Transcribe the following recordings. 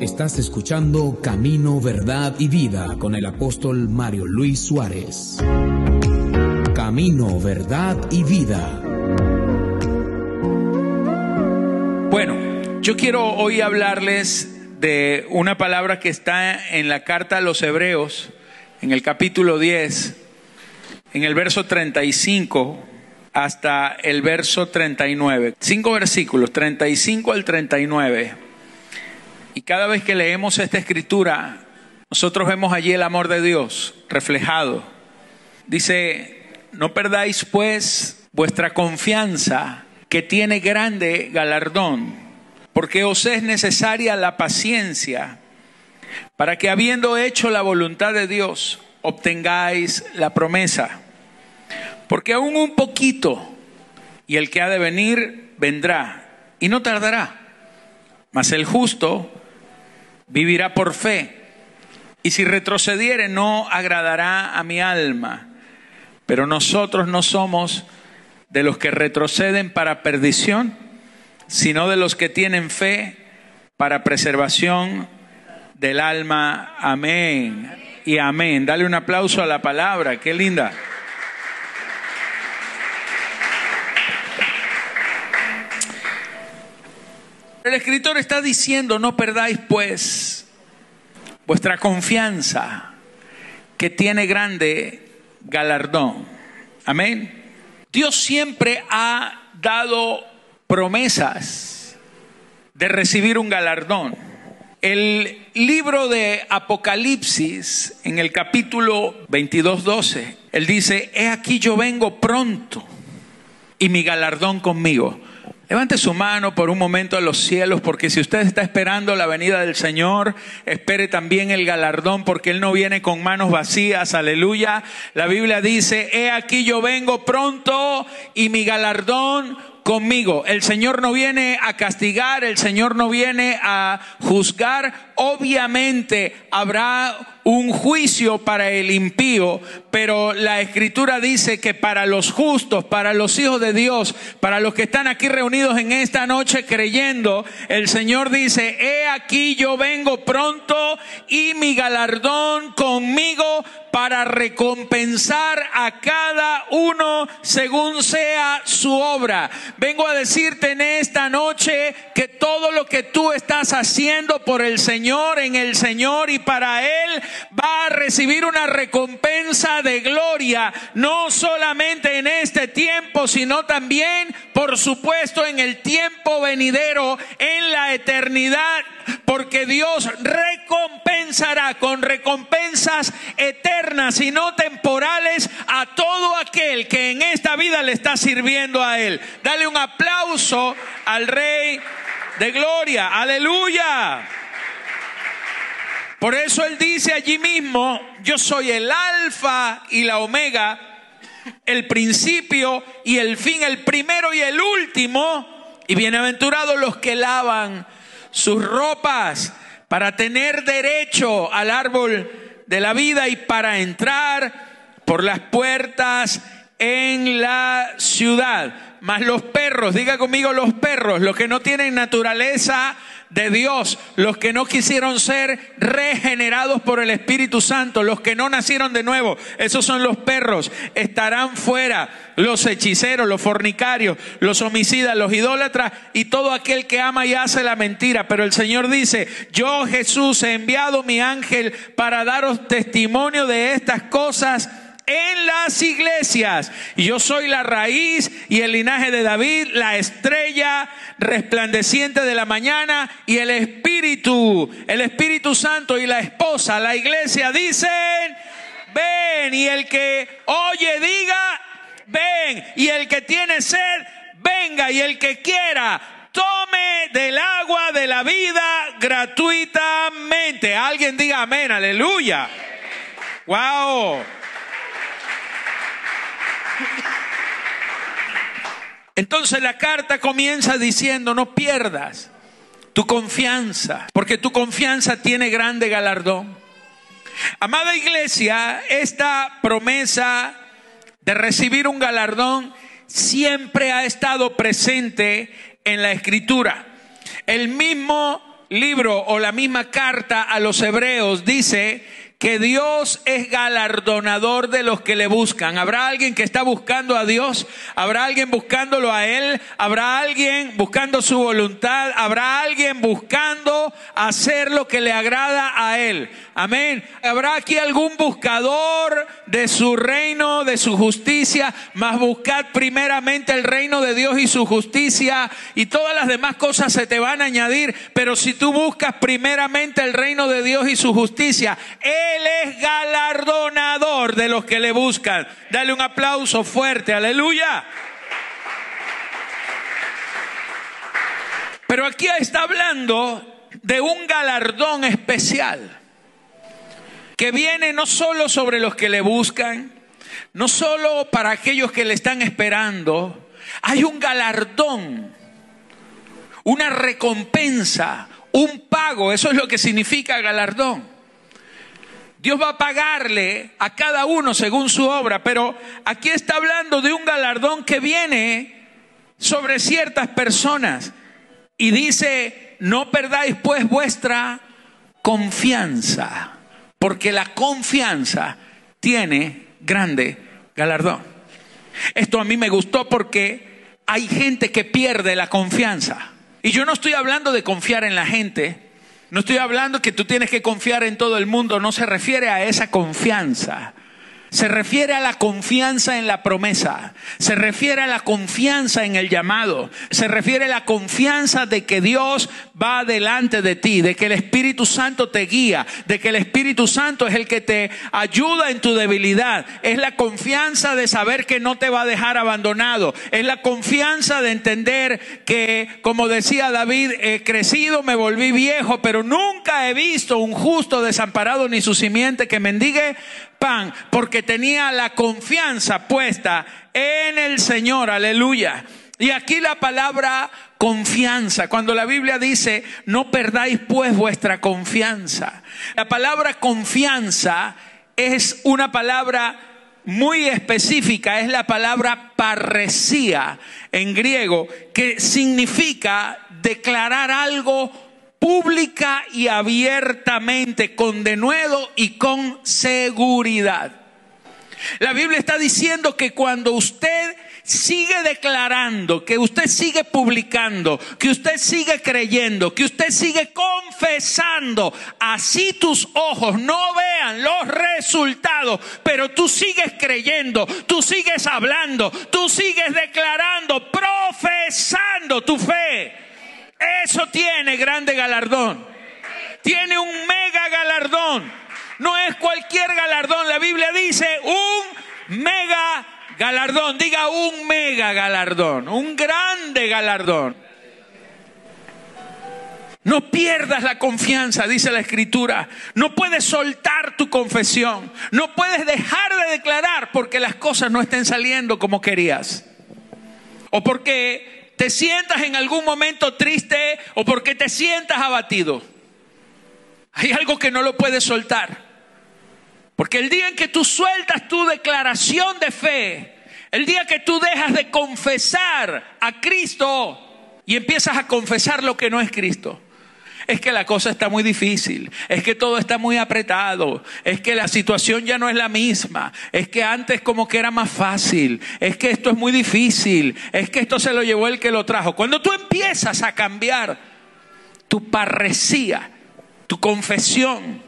Estás escuchando Camino, Verdad y Vida con el apóstol Mario Luis Suárez. Camino, Verdad y Vida. Bueno, yo quiero hoy hablarles de una palabra que está en la carta a los Hebreos, en el capítulo 10, en el verso 35 hasta el verso 39. Cinco versículos, 35 al 39. Y cada vez que leemos esta escritura, nosotros vemos allí el amor de Dios reflejado. Dice, no perdáis pues vuestra confianza, que tiene grande galardón, porque os es necesaria la paciencia, para que habiendo hecho la voluntad de Dios, obtengáis la promesa. Porque aún un poquito, y el que ha de venir vendrá, y no tardará. Mas el justo vivirá por fe, y si retrocediere no agradará a mi alma. Pero nosotros no somos de los que retroceden para perdición, sino de los que tienen fe para preservación del alma. Amén. Y amén. Dale un aplauso a la palabra. Qué linda. El escritor está diciendo, no perdáis pues vuestra confianza, que tiene grande galardón. Amén. Dios siempre ha dado promesas de recibir un galardón. El libro de Apocalipsis, en el capítulo 22, 12, él dice, he aquí yo vengo pronto y mi galardón conmigo. Levante su mano por un momento a los cielos, porque si usted está esperando la venida del Señor, espere también el galardón, porque Él no viene con manos vacías, aleluya. La Biblia dice, he aquí yo vengo pronto y mi galardón conmigo. El Señor no viene a castigar, el Señor no viene a juzgar. Obviamente habrá un juicio para el impío, pero la escritura dice que para los justos, para los hijos de Dios, para los que están aquí reunidos en esta noche creyendo, el Señor dice, he aquí yo vengo pronto y mi galardón conmigo para recompensar a cada uno según sea su obra. Vengo a decirte en esta noche que todo lo que tú estás haciendo por el Señor, en el Señor y para Él, va a recibir una recompensa de gloria, no solamente en este tiempo, sino también, por supuesto, en el tiempo venidero, en la eternidad porque Dios recompensará con recompensas eternas y no temporales a todo aquel que en esta vida le está sirviendo a Él. Dale un aplauso al Rey de Gloria. Aleluya. Por eso Él dice allí mismo, yo soy el alfa y la omega, el principio y el fin, el primero y el último. Y bienaventurados los que lavan sus ropas para tener derecho al árbol de la vida y para entrar por las puertas en la ciudad. Más los perros, diga conmigo los perros, los que no tienen naturaleza de Dios, los que no quisieron ser regenerados por el Espíritu Santo, los que no nacieron de nuevo, esos son los perros, estarán fuera los hechiceros, los fornicarios, los homicidas, los idólatras y todo aquel que ama y hace la mentira. Pero el Señor dice, yo Jesús he enviado mi ángel para daros testimonio de estas cosas en las iglesias. Yo soy la raíz y el linaje de David, la estrella resplandeciente de la mañana y el Espíritu, el Espíritu Santo y la esposa, la iglesia dicen, ven y el que oye diga, ven y el que tiene sed, venga y el que quiera, tome del agua de la vida gratuitamente. Alguien diga amén, aleluya. Wow. Entonces la carta comienza diciendo, no pierdas tu confianza, porque tu confianza tiene grande galardón. Amada iglesia, esta promesa de recibir un galardón siempre ha estado presente en la escritura. El mismo libro o la misma carta a los hebreos dice que Dios es galardonador de los que le buscan. ¿Habrá alguien que está buscando a Dios? ¿Habrá alguien buscándolo a Él? ¿Habrá alguien buscando su voluntad? ¿Habrá alguien buscando hacer lo que le agrada a Él? Amén. ¿Habrá aquí algún buscador de su reino, de su justicia? Más buscad primeramente el reino de Dios y su justicia y todas las demás cosas se te van a añadir. Pero si tú buscas primeramente el reino de Dios y su justicia, él es galardonador de los que le buscan. Dale un aplauso fuerte, aleluya. Pero aquí está hablando de un galardón especial que viene no solo sobre los que le buscan, no solo para aquellos que le están esperando, hay un galardón, una recompensa, un pago, eso es lo que significa galardón. Dios va a pagarle a cada uno según su obra, pero aquí está hablando de un galardón que viene sobre ciertas personas y dice, no perdáis pues vuestra confianza, porque la confianza tiene grande galardón. Esto a mí me gustó porque hay gente que pierde la confianza. Y yo no estoy hablando de confiar en la gente, no estoy hablando que tú tienes que confiar en todo el mundo, no se refiere a esa confianza. Se refiere a la confianza en la promesa, se refiere a la confianza en el llamado, se refiere a la confianza de que Dios va delante de ti, de que el Espíritu Santo te guía, de que el Espíritu Santo es el que te ayuda en tu debilidad, es la confianza de saber que no te va a dejar abandonado, es la confianza de entender que, como decía David, he crecido, me volví viejo, pero nunca he visto un justo desamparado ni su simiente que mendigue pan porque tenía la confianza puesta en el Señor, aleluya. Y aquí la palabra confianza, cuando la Biblia dice, no perdáis pues vuestra confianza. La palabra confianza es una palabra muy específica, es la palabra parresía en griego, que significa declarar algo pública y abiertamente, con denuedo y con seguridad. La Biblia está diciendo que cuando usted sigue declarando, que usted sigue publicando, que usted sigue creyendo, que usted sigue confesando, así tus ojos no vean los resultados, pero tú sigues creyendo, tú sigues hablando, tú sigues declarando, profesando tu fe eso tiene grande galardón. Tiene un mega galardón. No es cualquier galardón. La Biblia dice un mega galardón. Diga un mega galardón. Un grande galardón. No pierdas la confianza, dice la escritura. No puedes soltar tu confesión. No puedes dejar de declarar porque las cosas no estén saliendo como querías. O porque te sientas en algún momento triste o porque te sientas abatido. Hay algo que no lo puedes soltar. Porque el día en que tú sueltas tu declaración de fe, el día que tú dejas de confesar a Cristo y empiezas a confesar lo que no es Cristo, es que la cosa está muy difícil, es que todo está muy apretado, es que la situación ya no es la misma, es que antes como que era más fácil, es que esto es muy difícil, es que esto se lo llevó el que lo trajo. Cuando tú empiezas a cambiar tu parresía, tu confesión,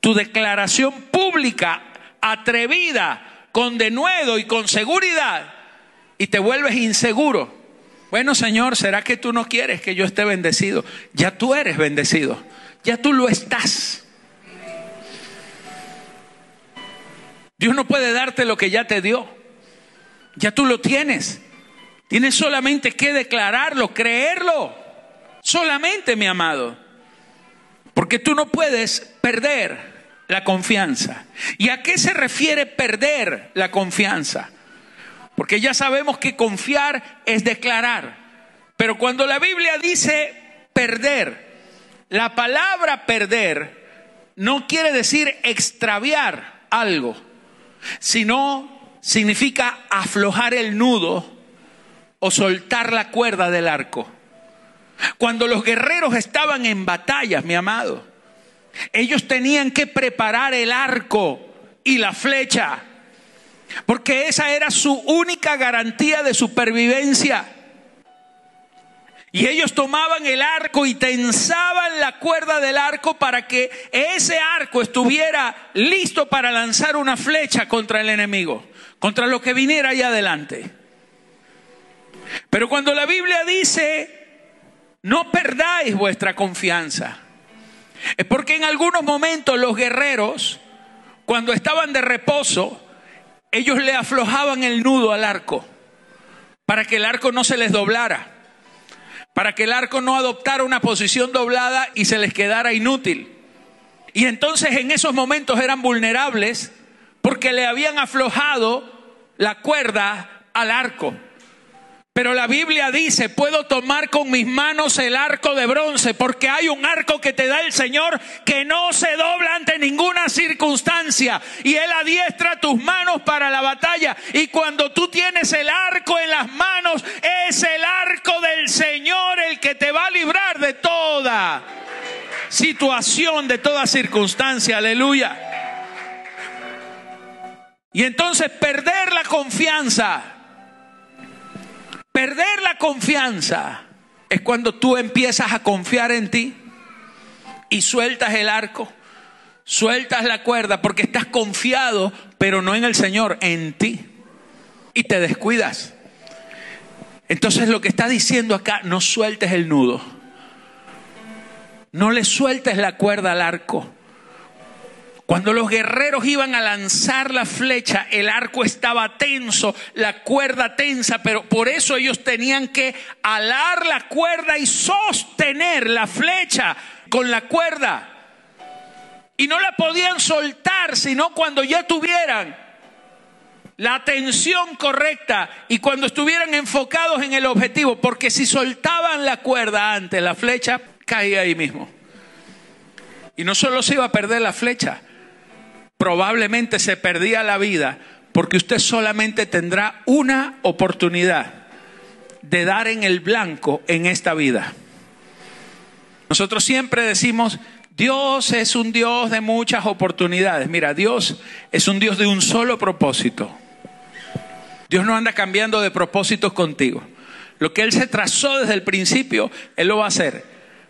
tu declaración pública, atrevida, con denuedo y con seguridad, y te vuelves inseguro, bueno, Señor, ¿será que tú no quieres que yo esté bendecido? Ya tú eres bendecido, ya tú lo estás. Dios no puede darte lo que ya te dio, ya tú lo tienes. Tienes solamente que declararlo, creerlo, solamente, mi amado. Porque tú no puedes perder la confianza. ¿Y a qué se refiere perder la confianza? Porque ya sabemos que confiar es declarar. Pero cuando la Biblia dice perder, la palabra perder no quiere decir extraviar algo, sino significa aflojar el nudo o soltar la cuerda del arco. Cuando los guerreros estaban en batallas, mi amado, ellos tenían que preparar el arco y la flecha, porque esa era su única garantía de supervivencia. Y ellos tomaban el arco y tensaban la cuerda del arco para que ese arco estuviera listo para lanzar una flecha contra el enemigo, contra lo que viniera ahí adelante. Pero cuando la Biblia dice, no perdáis vuestra confianza, es porque en algunos momentos los guerreros, cuando estaban de reposo, ellos le aflojaban el nudo al arco para que el arco no se les doblara, para que el arco no adoptara una posición doblada y se les quedara inútil. Y entonces en esos momentos eran vulnerables porque le habían aflojado la cuerda al arco. Pero la Biblia dice, puedo tomar con mis manos el arco de bronce, porque hay un arco que te da el Señor que no se dobla ante ninguna circunstancia. Y Él adiestra tus manos para la batalla. Y cuando tú tienes el arco en las manos, es el arco del Señor el que te va a librar de toda situación, de toda circunstancia. Aleluya. Y entonces perder la confianza Perder la confianza es cuando tú empiezas a confiar en ti y sueltas el arco, sueltas la cuerda porque estás confiado, pero no en el Señor, en ti. Y te descuidas. Entonces lo que está diciendo acá, no sueltes el nudo. No le sueltes la cuerda al arco. Cuando los guerreros iban a lanzar la flecha, el arco estaba tenso, la cuerda tensa, pero por eso ellos tenían que alar la cuerda y sostener la flecha con la cuerda. Y no la podían soltar, sino cuando ya tuvieran la atención correcta y cuando estuvieran enfocados en el objetivo, porque si soltaban la cuerda antes, la flecha caía ahí mismo. Y no solo se iba a perder la flecha, probablemente se perdía la vida porque usted solamente tendrá una oportunidad de dar en el blanco en esta vida. Nosotros siempre decimos, Dios es un Dios de muchas oportunidades. Mira, Dios es un Dios de un solo propósito. Dios no anda cambiando de propósitos contigo. Lo que Él se trazó desde el principio, Él lo va a hacer.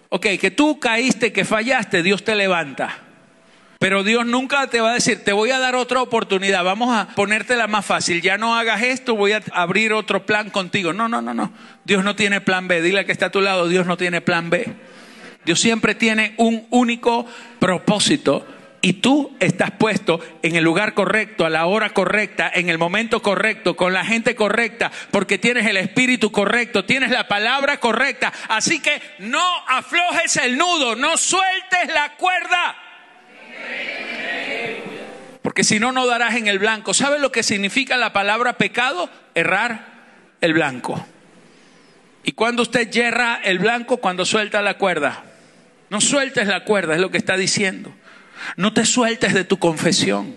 Ok, que tú caíste, que fallaste, Dios te levanta. Pero Dios nunca te va a decir, te voy a dar otra oportunidad, vamos a ponértela más fácil, ya no hagas esto, voy a abrir otro plan contigo. No, no, no, no. Dios no tiene plan B. Dile que está a tu lado, Dios no tiene plan B. Dios siempre tiene un único propósito y tú estás puesto en el lugar correcto, a la hora correcta, en el momento correcto, con la gente correcta, porque tienes el espíritu correcto, tienes la palabra correcta. Así que no aflojes el nudo, no sueltes la cuerda. Porque si no, no darás en el blanco. ¿Sabe lo que significa la palabra pecado? Errar el blanco. Y cuando usted yerra el blanco, cuando suelta la cuerda. No sueltes la cuerda, es lo que está diciendo. No te sueltes de tu confesión.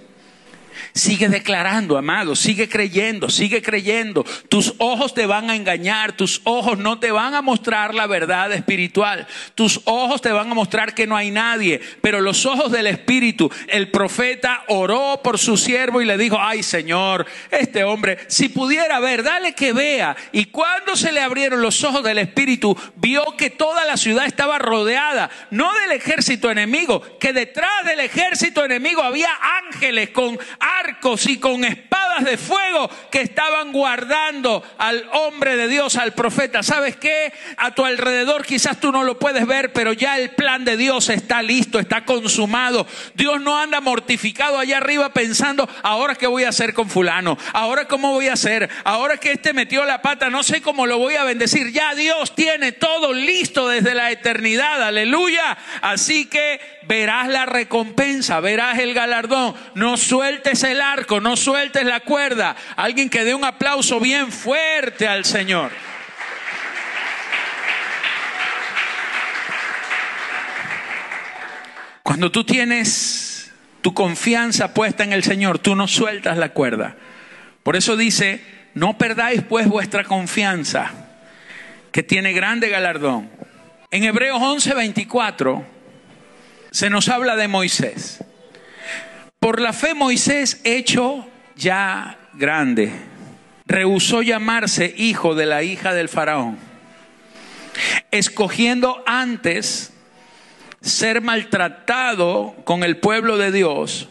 Sigue declarando, amado, sigue creyendo, sigue creyendo. Tus ojos te van a engañar, tus ojos no te van a mostrar la verdad espiritual. Tus ojos te van a mostrar que no hay nadie, pero los ojos del Espíritu, el profeta oró por su siervo y le dijo, ay Señor, este hombre, si pudiera ver, dale que vea. Y cuando se le abrieron los ojos del Espíritu, vio que toda la ciudad estaba rodeada, no del ejército enemigo, que detrás del ejército enemigo había ángeles con arcos y con espadas de fuego que estaban guardando al hombre de Dios, al profeta. ¿Sabes qué? A tu alrededor quizás tú no lo puedes ver, pero ya el plan de Dios está listo, está consumado. Dios no anda mortificado allá arriba pensando, ahora qué voy a hacer con fulano, ahora cómo voy a hacer, ahora que este metió la pata, no sé cómo lo voy a bendecir. Ya Dios tiene todo listo desde la eternidad, aleluya. Así que verás la recompensa, verás el galardón. No sueltes el arco, no sueltes la cuerda. Alguien que dé un aplauso bien fuerte al Señor. Cuando tú tienes tu confianza puesta en el Señor, tú no sueltas la cuerda. Por eso dice, no perdáis pues vuestra confianza, que tiene grande galardón. En Hebreos 11:24 se nos habla de Moisés. Por la fe Moisés, hecho ya grande, rehusó llamarse hijo de la hija del faraón, escogiendo antes ser maltratado con el pueblo de Dios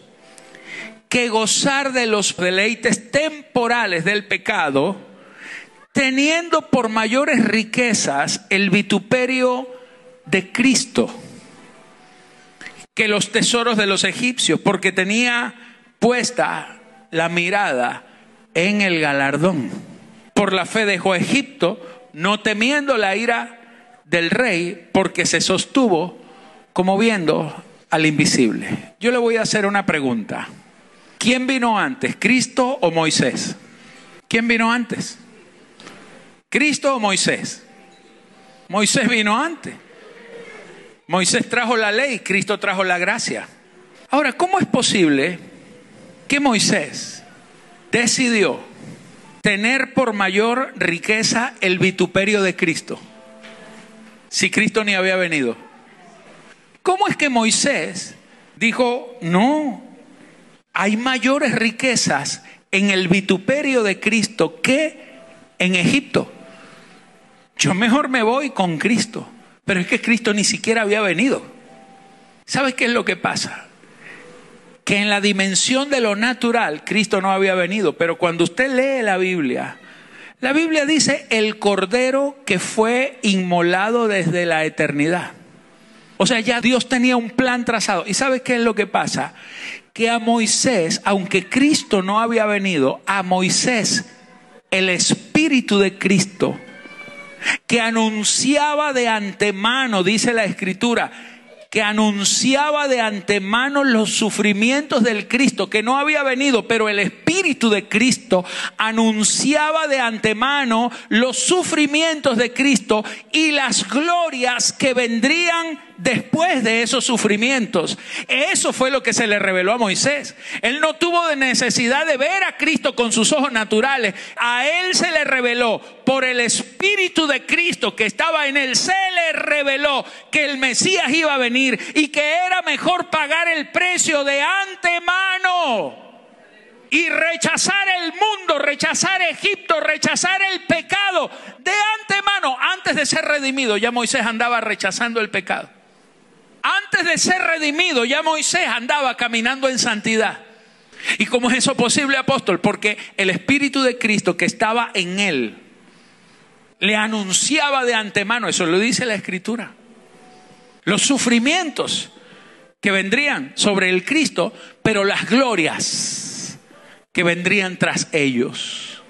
que gozar de los deleites temporales del pecado, teniendo por mayores riquezas el vituperio de Cristo que los tesoros de los egipcios, porque tenía puesta la mirada en el galardón. Por la fe dejó Egipto, no temiendo la ira del rey, porque se sostuvo como viendo al invisible. Yo le voy a hacer una pregunta. ¿Quién vino antes, Cristo o Moisés? ¿Quién vino antes? ¿Cristo o Moisés? Moisés vino antes. Moisés trajo la ley, Cristo trajo la gracia. Ahora, ¿cómo es posible que Moisés decidió tener por mayor riqueza el vituperio de Cristo si Cristo ni había venido? ¿Cómo es que Moisés dijo, no, hay mayores riquezas en el vituperio de Cristo que en Egipto. Yo mejor me voy con Cristo, pero es que Cristo ni siquiera había venido. ¿Sabes qué es lo que pasa? Que en la dimensión de lo natural Cristo no había venido, pero cuando usted lee la Biblia, la Biblia dice el cordero que fue inmolado desde la eternidad. O sea, ya Dios tenía un plan trazado. ¿Y sabes qué es lo que pasa? que a Moisés, aunque Cristo no había venido, a Moisés el Espíritu de Cristo, que anunciaba de antemano, dice la Escritura, que anunciaba de antemano los sufrimientos del Cristo, que no había venido, pero el Espíritu de Cristo anunciaba de antemano los sufrimientos de Cristo y las glorias que vendrían después de esos sufrimientos. Eso fue lo que se le reveló a Moisés. Él no tuvo necesidad de ver a Cristo con sus ojos naturales. A él se le reveló por el Espíritu de Cristo que estaba en él. Se le reveló que el Mesías iba a venir y que era mejor pagar el precio de antemano y rechazar el mundo, rechazar Egipto, rechazar el pecado de antemano, antes de ser redimido, ya Moisés andaba rechazando el pecado. Antes de ser redimido, ya Moisés andaba caminando en santidad. ¿Y cómo es eso posible, apóstol? Porque el Espíritu de Cristo que estaba en él le anunciaba de antemano, eso lo dice la Escritura, los sufrimientos que vendrían sobre el Cristo, pero las glorias que vendrían tras ellos.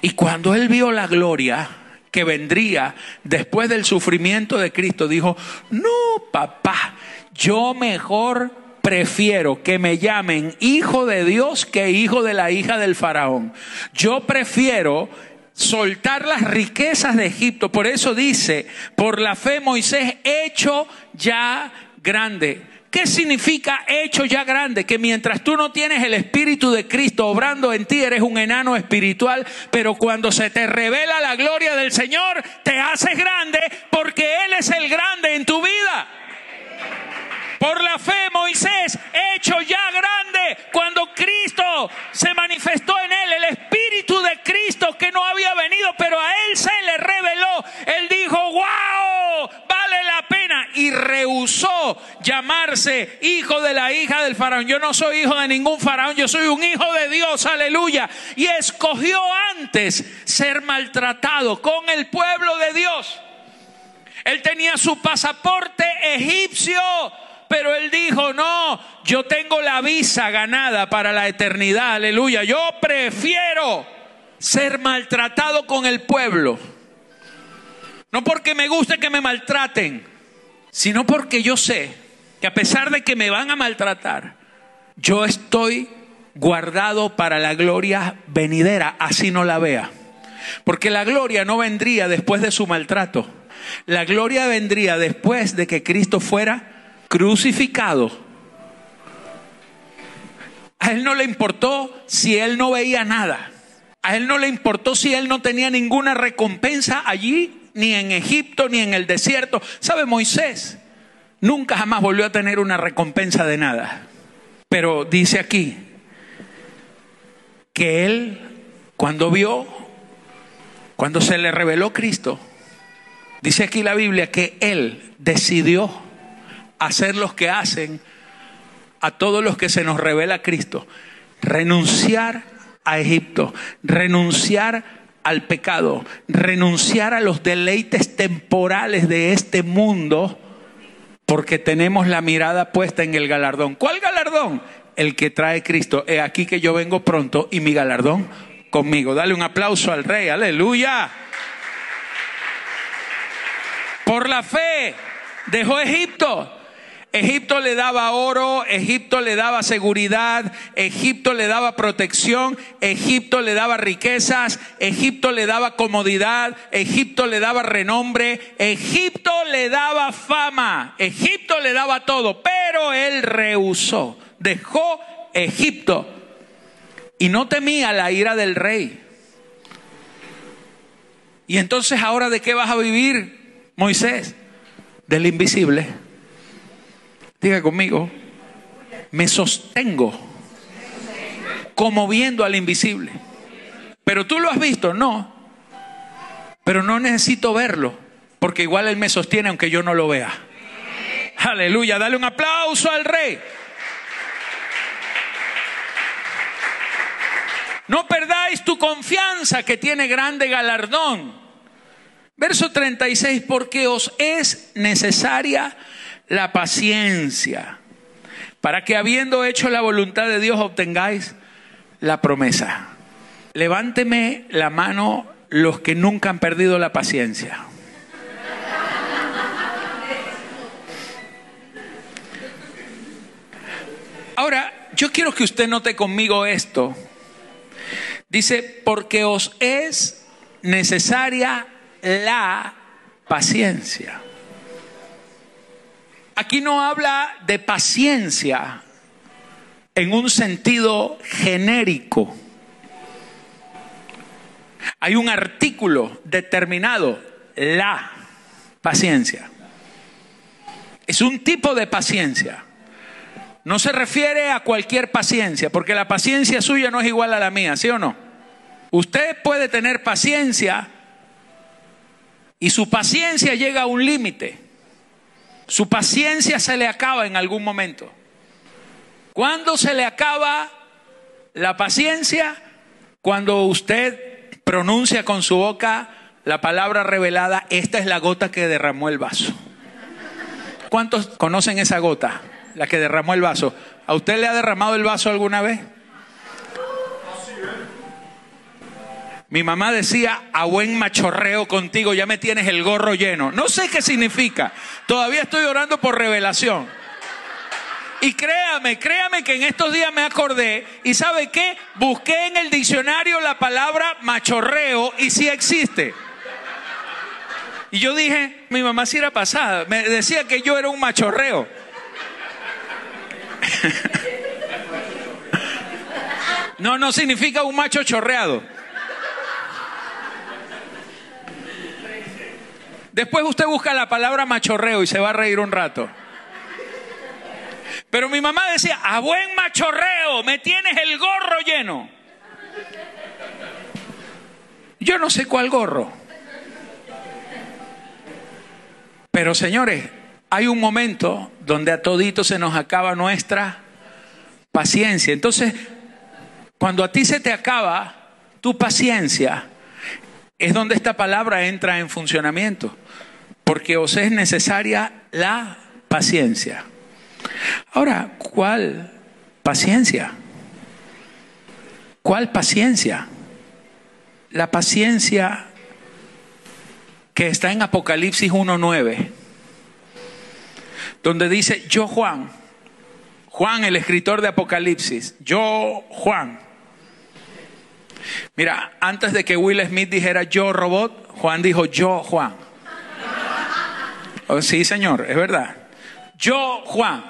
Y cuando él vio la gloria, que vendría después del sufrimiento de Cristo, dijo, no, papá, yo mejor prefiero que me llamen hijo de Dios que hijo de la hija del faraón. Yo prefiero soltar las riquezas de Egipto. Por eso dice, por la fe Moisés hecho ya grande. ¿Qué significa hecho ya grande? Que mientras tú no tienes el Espíritu de Cristo obrando en ti, eres un enano espiritual, pero cuando se te revela la gloria del Señor, te haces grande porque Él es el grande en tu vida. Por la fe, Moisés, hecho ya grande, cuando Cristo se manifestó en él, el Espíritu de Cristo que no había venido, pero a él se le reveló. Él dijo, wow, vale la pena. Y rehusó llamarse hijo de la hija del faraón. Yo no soy hijo de ningún faraón, yo soy un hijo de Dios, aleluya. Y escogió antes ser maltratado con el pueblo de Dios. Él tenía su pasaporte egipcio pero él dijo, no, yo tengo la visa ganada para la eternidad, aleluya. Yo prefiero ser maltratado con el pueblo. No porque me guste que me maltraten, sino porque yo sé que a pesar de que me van a maltratar, yo estoy guardado para la gloria venidera, así no la vea. Porque la gloria no vendría después de su maltrato. La gloria vendría después de que Cristo fuera crucificado, a él no le importó si él no veía nada. A él no le importó si él no tenía ninguna recompensa allí ni en Egipto, ni en el desierto. ¿Sabe Moisés? Nunca jamás volvió a tener una recompensa de nada. Pero dice aquí que él, cuando vio, cuando se le reveló Cristo, dice aquí la Biblia que él decidió hacer los que hacen a todos los que se nos revela Cristo. Renunciar a Egipto, renunciar al pecado, renunciar a los deleites temporales de este mundo, porque tenemos la mirada puesta en el galardón. ¿Cuál galardón? El que trae Cristo. He aquí que yo vengo pronto y mi galardón conmigo. Dale un aplauso al rey, aleluya. Por la fe dejó Egipto Egipto le daba oro, Egipto le daba seguridad, Egipto le daba protección, Egipto le daba riquezas, Egipto le daba comodidad, Egipto le daba renombre, Egipto le daba fama, Egipto le daba todo, pero él rehusó, dejó Egipto y no temía la ira del rey. Y entonces ahora de qué vas a vivir, Moisés? Del invisible. Diga conmigo, me sostengo como viendo al invisible. Pero tú lo has visto, no. Pero no necesito verlo, porque igual Él me sostiene aunque yo no lo vea. Aleluya, dale un aplauso al rey. No perdáis tu confianza que tiene grande galardón. Verso 36, porque os es necesaria la paciencia, para que habiendo hecho la voluntad de Dios obtengáis la promesa. Levánteme la mano los que nunca han perdido la paciencia. Ahora, yo quiero que usted note conmigo esto. Dice, porque os es necesaria la paciencia. Aquí no habla de paciencia en un sentido genérico. Hay un artículo determinado, la paciencia. Es un tipo de paciencia. No se refiere a cualquier paciencia, porque la paciencia suya no es igual a la mía, ¿sí o no? Usted puede tener paciencia y su paciencia llega a un límite. Su paciencia se le acaba en algún momento. ¿Cuándo se le acaba la paciencia? Cuando usted pronuncia con su boca la palabra revelada, esta es la gota que derramó el vaso. ¿Cuántos conocen esa gota? La que derramó el vaso. ¿A usted le ha derramado el vaso alguna vez? Mi mamá decía, a buen machorreo contigo, ya me tienes el gorro lleno. No sé qué significa. Todavía estoy orando por revelación. Y créame, créame que en estos días me acordé y sabe qué, busqué en el diccionario la palabra machorreo y sí existe. Y yo dije, mi mamá sí era pasada, me decía que yo era un machorreo. No, no significa un macho chorreado. Después usted busca la palabra machorreo y se va a reír un rato. Pero mi mamá decía, a buen machorreo, me tienes el gorro lleno. Yo no sé cuál gorro. Pero señores, hay un momento donde a todito se nos acaba nuestra paciencia. Entonces, cuando a ti se te acaba tu paciencia, es donde esta palabra entra en funcionamiento porque os es necesaria la paciencia. Ahora, ¿cuál paciencia? ¿Cuál paciencia? La paciencia que está en Apocalipsis 1.9, donde dice, yo Juan, Juan el escritor de Apocalipsis, yo Juan. Mira, antes de que Will Smith dijera yo robot, Juan dijo yo Juan. Oh, sí, Señor, es verdad. Yo, Juan,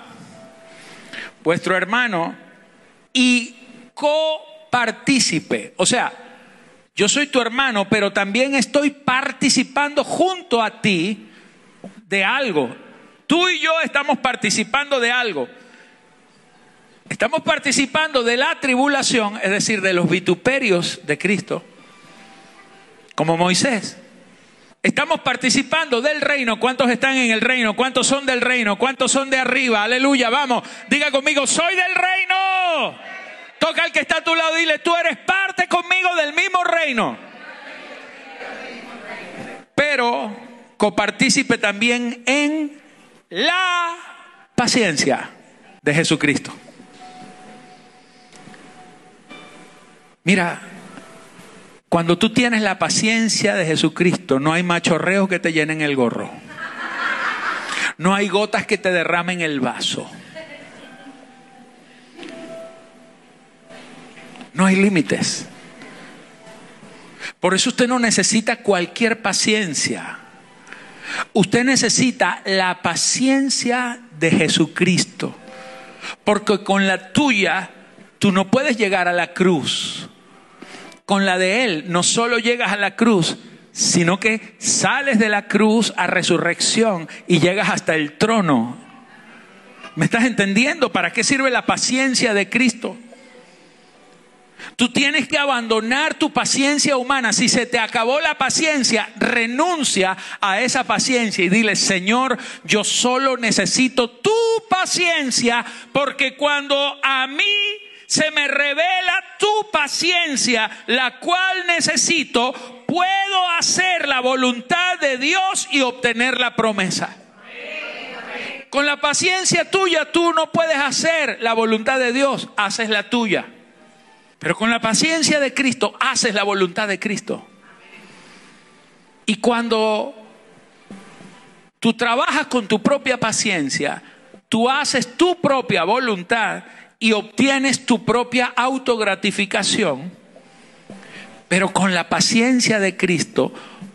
vuestro hermano y copartícipe. O sea, Yo soy tu hermano, pero también estoy participando junto a ti de algo. Tú y yo estamos participando de algo. Estamos participando de la tribulación, es decir, de los vituperios de Cristo, como Moisés. Estamos participando del reino. ¿Cuántos están en el reino? ¿Cuántos son del reino? ¿Cuántos son de arriba? Aleluya, vamos. Diga conmigo, soy del reino. Toca al que está a tu lado y dile, tú eres parte conmigo del mismo reino. Pero copartícipe también en la paciencia de Jesucristo. Mira, cuando tú tienes la paciencia de Jesucristo, no hay machorreos que te llenen el gorro. No hay gotas que te derramen el vaso. No hay límites. Por eso usted no necesita cualquier paciencia. Usted necesita la paciencia de Jesucristo. Porque con la tuya tú no puedes llegar a la cruz con la de Él no solo llegas a la cruz, sino que sales de la cruz a resurrección y llegas hasta el trono. ¿Me estás entendiendo? ¿Para qué sirve la paciencia de Cristo? Tú tienes que abandonar tu paciencia humana. Si se te acabó la paciencia, renuncia a esa paciencia y dile, Señor, yo solo necesito tu paciencia porque cuando a mí se me revela tu paciencia, la cual necesito, puedo hacer la voluntad de Dios y obtener la promesa. Con la paciencia tuya tú no puedes hacer la voluntad de Dios, haces la tuya. Pero con la paciencia de Cristo haces la voluntad de Cristo. Y cuando tú trabajas con tu propia paciencia, tú haces tu propia voluntad y obtienes tu propia autogratificación, pero con la paciencia de Cristo,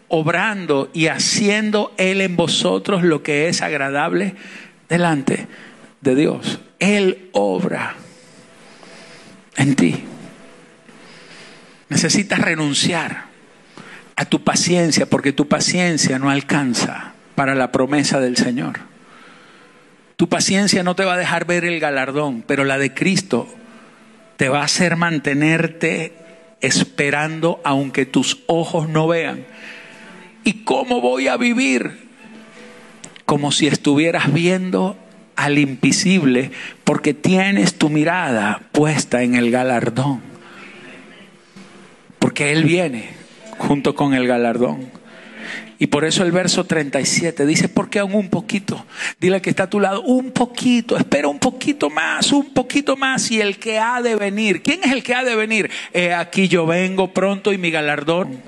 obrando y haciendo Él en vosotros lo que es agradable delante de Dios. Él obra en ti. Necesitas renunciar a tu paciencia porque tu paciencia no alcanza para la promesa del Señor. Tu paciencia no te va a dejar ver el galardón, pero la de Cristo te va a hacer mantenerte esperando aunque tus ojos no vean. ¿Y cómo voy a vivir? Como si estuvieras viendo al invisible porque tienes tu mirada puesta en el galardón. Porque Él viene junto con el galardón. Y por eso el verso 37 dice, ¿por qué aún un poquito? Dile que está a tu lado, un poquito, espera un poquito más, un poquito más. Y el que ha de venir, ¿quién es el que ha de venir? aquí yo vengo pronto y mi galardón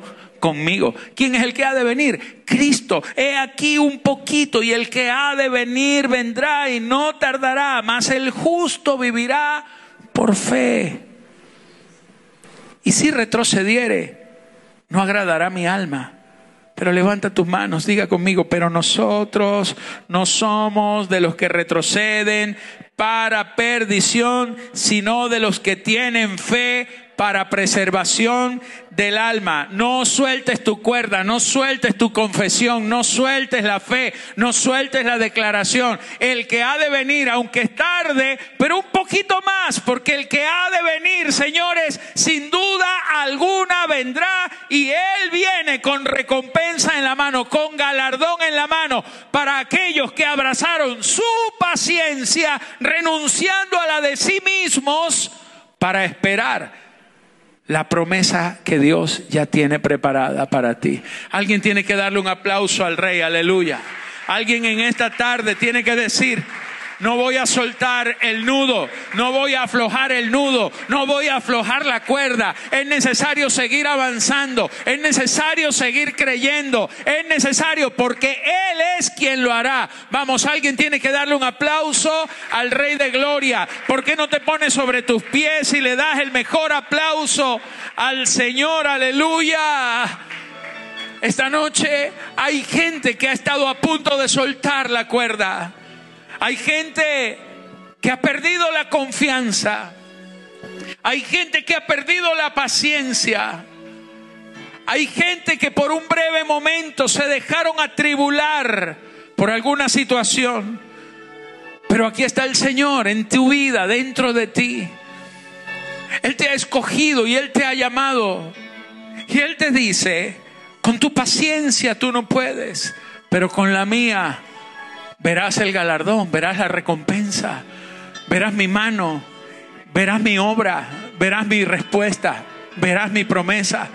conmigo. ¿Quién es el que ha de venir? Cristo. He aquí un poquito y el que ha de venir vendrá y no tardará, mas el justo vivirá por fe. Y si retrocediere, no agradará mi alma. Pero levanta tus manos, diga conmigo, pero nosotros no somos de los que retroceden para perdición, sino de los que tienen fe para preservación del alma. No sueltes tu cuerda, no sueltes tu confesión, no sueltes la fe, no sueltes la declaración. El que ha de venir, aunque es tarde, pero un poquito más, porque el que ha de venir, señores, sin duda alguna vendrá y Él viene con recompensa en la mano, con galardón en la mano, para aquellos que abrazaron su paciencia, renunciando a la de sí mismos, para esperar la promesa que Dios ya tiene preparada para ti. Alguien tiene que darle un aplauso al rey, aleluya. Alguien en esta tarde tiene que decir, no voy a soltar el nudo, no voy a aflojar el nudo, no voy a aflojar la cuerda. Es necesario seguir avanzando, es necesario seguir creyendo, es necesario porque Él es quien lo hará. Vamos, alguien tiene que darle un aplauso al Rey de Gloria. ¿Por qué no te pones sobre tus pies y le das el mejor aplauso al Señor? Aleluya. Esta noche hay gente que ha estado a punto de soltar la cuerda. Hay gente que ha perdido la confianza. Hay gente que ha perdido la paciencia. Hay gente que por un breve momento se dejaron atribular por alguna situación. Pero aquí está el Señor en tu vida, dentro de ti. Él te ha escogido y Él te ha llamado. Y Él te dice, con tu paciencia tú no puedes, pero con la mía verás el galardón, verás la recompensa, verás mi mano, verás mi obra, verás mi respuesta, verás mi promesa.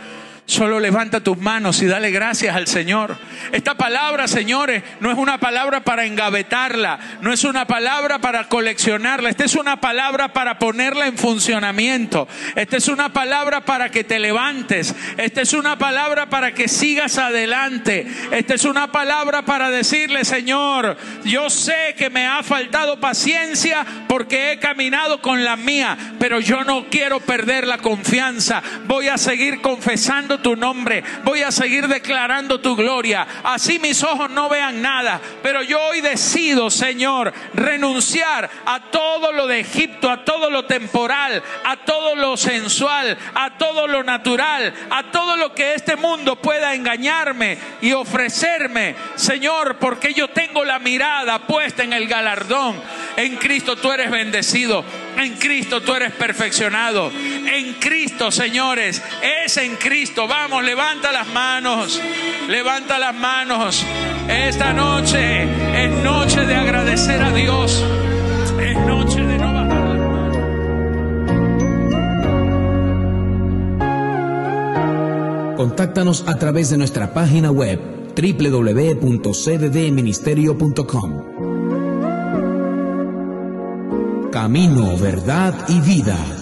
Solo levanta tus manos y dale gracias al Señor. Esta palabra, señores, no es una palabra para engavetarla, no es una palabra para coleccionarla, esta es una palabra para ponerla en funcionamiento. Esta es una palabra para que te levantes, esta es una palabra para que sigas adelante. Esta es una palabra para decirle, Señor, yo sé que me ha faltado paciencia porque he caminado con la mía, pero yo no quiero perder la confianza. Voy a seguir confesando tu nombre, voy a seguir declarando tu gloria. Así mis ojos no vean nada, pero yo hoy decido, Señor, renunciar a todo lo de Egipto, a todo lo temporal, a todo lo sensual, a todo lo natural, a todo lo que este mundo pueda engañarme y ofrecerme, Señor, porque yo tengo la mirada puesta en el galardón. En Cristo tú eres bendecido. En Cristo tú eres perfeccionado. En Cristo, señores, es en Cristo. Vamos, levanta las manos. Levanta las manos. Esta noche es noche de agradecer a Dios. Es noche de no bajar las manos. Contáctanos a través de nuestra página web www.cddministerio.com. Camino, verdad y vida.